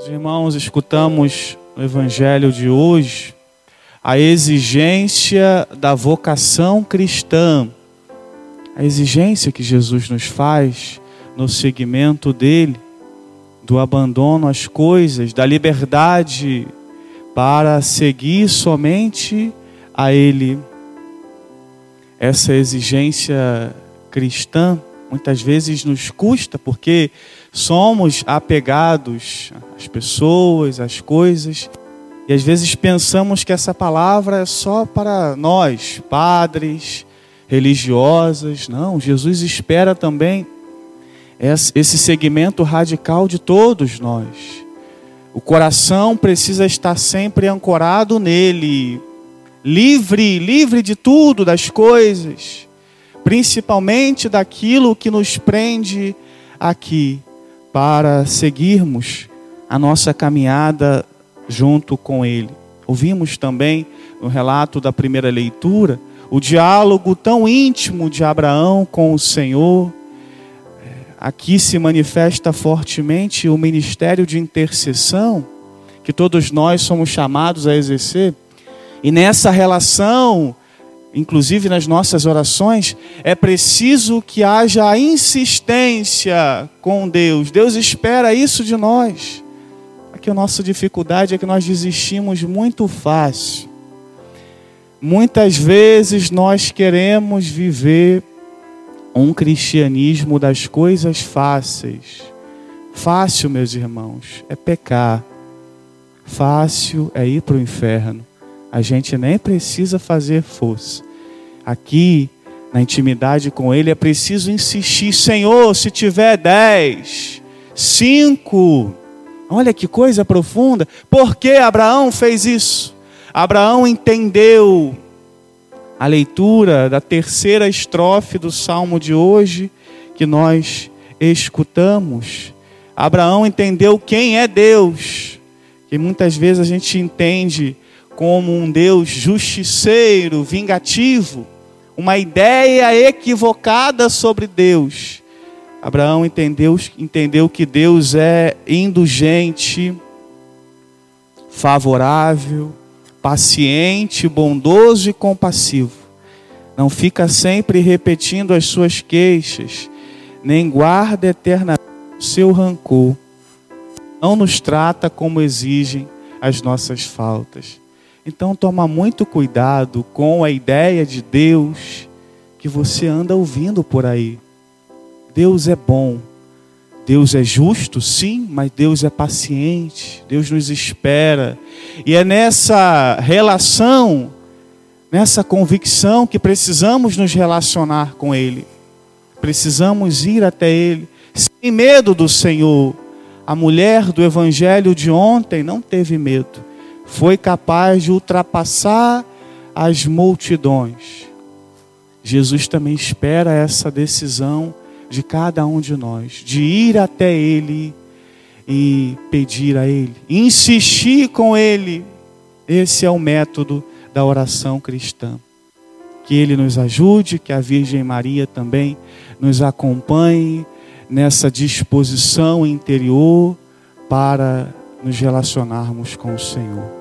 Os irmãos, escutamos no Evangelho de hoje a exigência da vocação cristã, a exigência que Jesus nos faz no seguimento dele, do abandono às coisas, da liberdade para seguir somente a ele. Essa exigência cristã muitas vezes nos custa porque somos apegados às pessoas, às coisas, e às vezes pensamos que essa palavra é só para nós, padres, religiosas. Não, Jesus espera também esse segmento radical de todos nós. O coração precisa estar sempre ancorado nele, livre, livre de tudo, das coisas, principalmente daquilo que nos prende aqui para seguirmos a nossa caminhada junto com Ele. Ouvimos também no relato da primeira leitura o diálogo tão íntimo de Abraão com o Senhor. Aqui se manifesta fortemente o ministério de intercessão que todos nós somos chamados a exercer. E nessa relação inclusive nas nossas orações, é preciso que haja insistência com Deus. Deus espera isso de nós. Aqui a nossa dificuldade é que nós desistimos muito fácil. Muitas vezes nós queremos viver um cristianismo das coisas fáceis. Fácil, meus irmãos, é pecar. Fácil é ir para o inferno. A gente nem precisa fazer força. Aqui, na intimidade com Ele, é preciso insistir: Senhor, se tiver dez, cinco. Olha que coisa profunda. Por que Abraão fez isso? Abraão entendeu a leitura da terceira estrofe do salmo de hoje que nós escutamos. Abraão entendeu quem é Deus, que muitas vezes a gente entende como um Deus justiceiro, vingativo, uma ideia equivocada sobre Deus. Abraão entendeu, entendeu que Deus é indulgente, favorável, paciente, bondoso e compassivo. Não fica sempre repetindo as suas queixas, nem guarda eternamente o seu rancor. Não nos trata como exigem as nossas faltas. Então toma muito cuidado com a ideia de Deus que você anda ouvindo por aí. Deus é bom. Deus é justo, sim, mas Deus é paciente. Deus nos espera. E é nessa relação, nessa convicção que precisamos nos relacionar com Ele. Precisamos ir até Ele sem medo do Senhor. A mulher do evangelho de ontem não teve medo foi capaz de ultrapassar as multidões. Jesus também espera essa decisão de cada um de nós, de ir até Ele e pedir a Ele, insistir com Ele. Esse é o método da oração cristã. Que Ele nos ajude, que a Virgem Maria também nos acompanhe nessa disposição interior para nos relacionarmos com o Senhor.